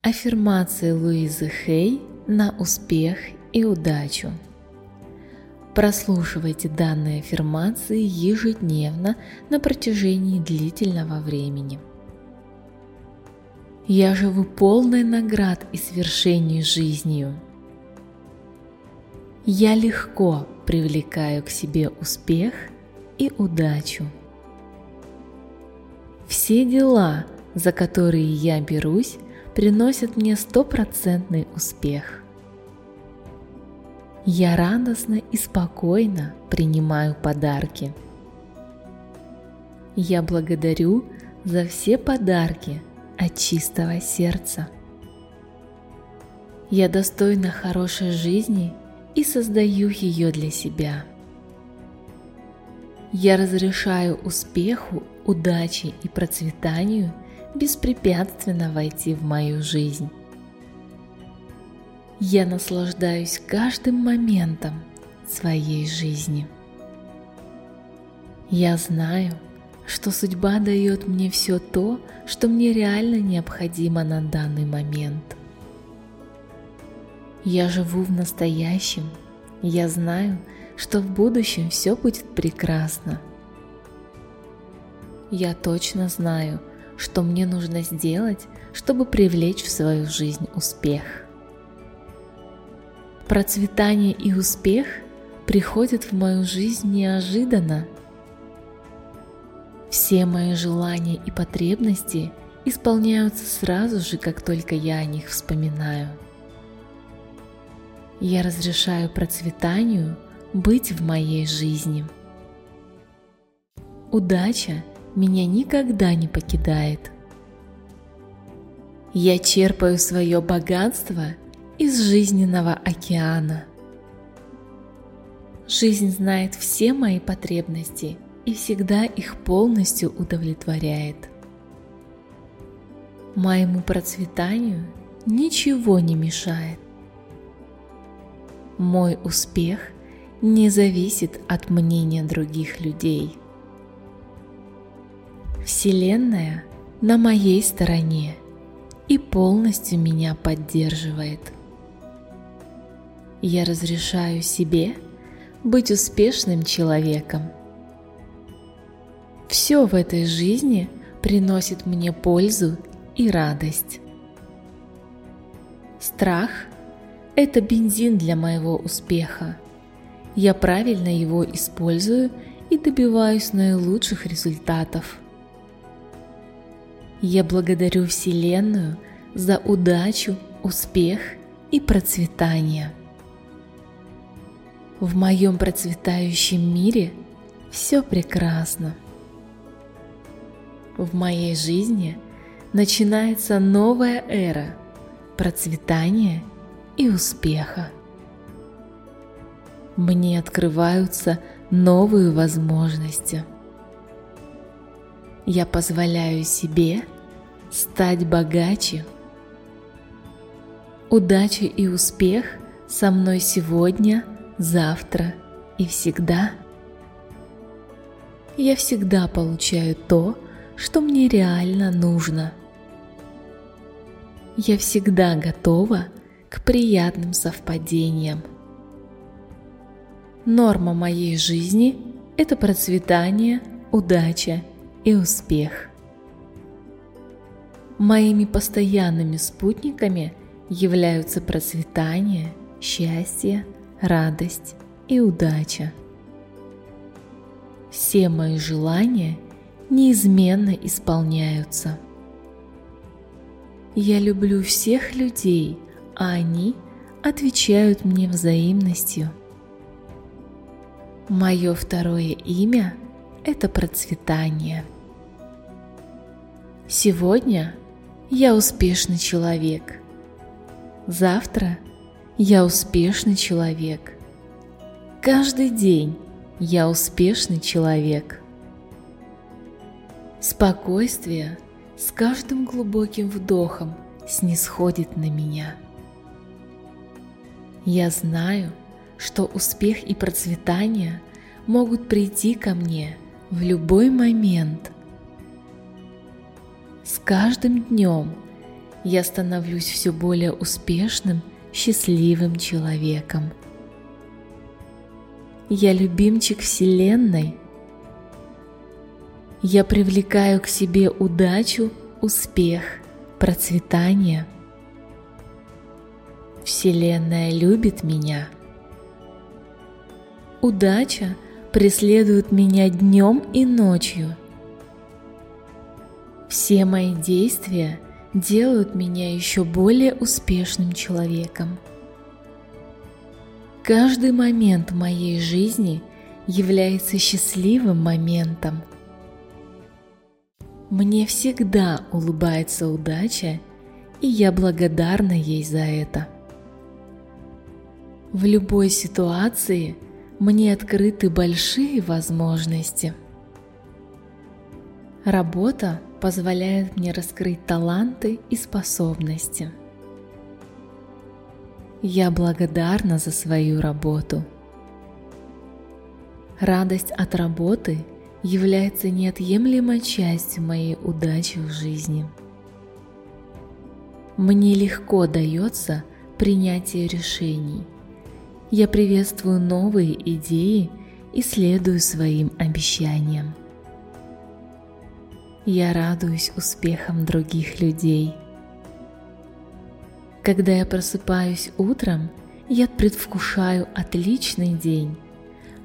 Аффирмации Луизы Хей на успех и удачу. Прослушивайте данные аффирмации ежедневно на протяжении длительного времени. Я живу полной наград и свершений жизнью. Я легко привлекаю к себе успех и удачу. Все дела, за которые я берусь, приносят мне стопроцентный успех. Я радостно и спокойно принимаю подарки. Я благодарю за все подарки от чистого сердца. Я достойна хорошей жизни и создаю ее для себя. Я разрешаю успеху, удаче и процветанию – беспрепятственно войти в мою жизнь. Я наслаждаюсь каждым моментом своей жизни. Я знаю, что судьба дает мне все то, что мне реально необходимо на данный момент. Я живу в настоящем, я знаю, что в будущем все будет прекрасно. Я точно знаю, что мне нужно сделать, чтобы привлечь в свою жизнь успех. Процветание и успех приходят в мою жизнь неожиданно. Все мои желания и потребности исполняются сразу же, как только я о них вспоминаю. Я разрешаю процветанию быть в моей жизни. Удача меня никогда не покидает. Я черпаю свое богатство из жизненного океана. Жизнь знает все мои потребности и всегда их полностью удовлетворяет. Моему процветанию ничего не мешает. Мой успех не зависит от мнения других людей – Вселенная на моей стороне и полностью меня поддерживает. Я разрешаю себе быть успешным человеком. Все в этой жизни приносит мне пользу и радость. Страх – это бензин для моего успеха. Я правильно его использую и добиваюсь наилучших результатов. Я благодарю Вселенную за удачу, успех и процветание. В моем процветающем мире все прекрасно. В моей жизни начинается новая эра процветания и успеха. Мне открываются новые возможности – я позволяю себе стать богаче. Удача и успех со мной сегодня, завтра и всегда. Я всегда получаю то, что мне реально нужно. Я всегда готова к приятным совпадениям. Норма моей жизни – это процветание, удача и успех. Моими постоянными спутниками являются процветание, счастье, радость и удача. Все мои желания неизменно исполняются. Я люблю всех людей, а они отвечают мне взаимностью. Мое второе имя – это процветание. Сегодня я успешный человек. Завтра я успешный человек. Каждый день я успешный человек. Спокойствие с каждым глубоким вдохом снисходит на меня. Я знаю, что успех и процветание могут прийти ко мне – в любой момент. С каждым днем я становлюсь все более успешным, счастливым человеком. Я любимчик Вселенной. Я привлекаю к себе удачу, успех, процветание. Вселенная любит меня. Удача преследует меня днем и ночью. Все мои действия делают меня еще более успешным человеком. Каждый момент моей жизни является счастливым моментом. Мне всегда улыбается удача, и я благодарна ей за это. В любой ситуации мне открыты большие возможности. Работа позволяет мне раскрыть таланты и способности. Я благодарна за свою работу. Радость от работы является неотъемлемой частью моей удачи в жизни. Мне легко дается принятие решений. Я приветствую новые идеи и следую своим обещаниям. Я радуюсь успехам других людей. Когда я просыпаюсь утром, я предвкушаю отличный день.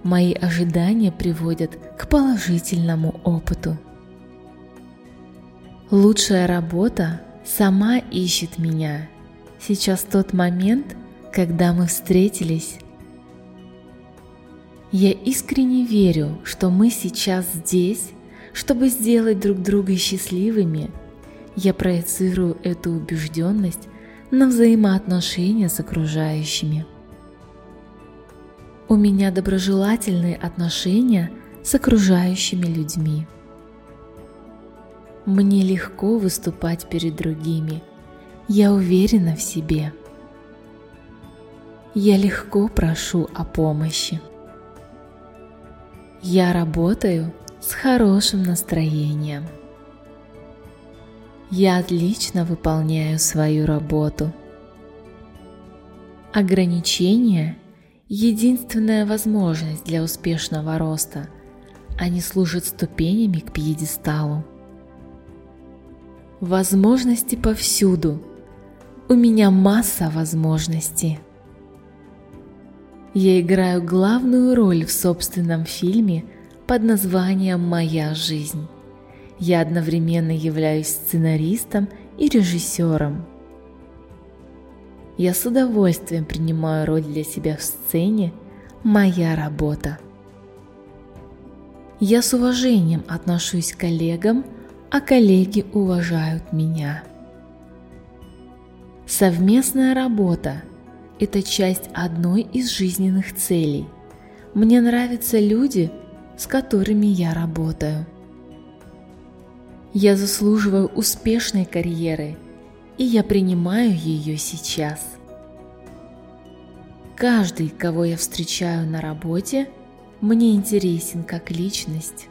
Мои ожидания приводят к положительному опыту. Лучшая работа сама ищет меня. Сейчас тот момент, когда мы встретились. Я искренне верю, что мы сейчас здесь чтобы сделать друг друга счастливыми, я проецирую эту убежденность на взаимоотношения с окружающими. У меня доброжелательные отношения с окружающими людьми. Мне легко выступать перед другими. Я уверена в себе. Я легко прошу о помощи. Я работаю с хорошим настроением. Я отлично выполняю свою работу. Ограничения – единственная возможность для успешного роста. Они служат ступенями к пьедесталу. Возможности повсюду. У меня масса возможностей. Я играю главную роль в собственном фильме – под названием «Моя жизнь». Я одновременно являюсь сценаристом и режиссером. Я с удовольствием принимаю роль для себя в сцене «Моя работа». Я с уважением отношусь к коллегам, а коллеги уважают меня. Совместная работа – это часть одной из жизненных целей. Мне нравятся люди – с которыми я работаю. Я заслуживаю успешной карьеры, и я принимаю ее сейчас. Каждый, кого я встречаю на работе, мне интересен как личность.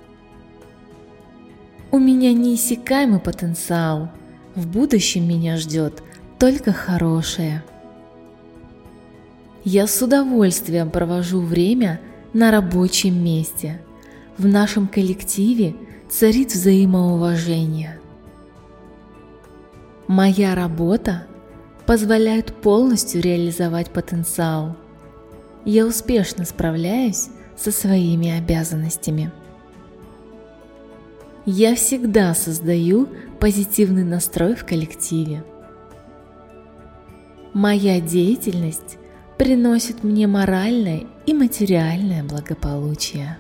У меня неиссякаемый потенциал, в будущем меня ждет только хорошее. Я с удовольствием провожу время на рабочем месте – в нашем коллективе царит взаимоуважение. Моя работа позволяет полностью реализовать потенциал. Я успешно справляюсь со своими обязанностями. Я всегда создаю позитивный настрой в коллективе. Моя деятельность приносит мне моральное и материальное благополучие.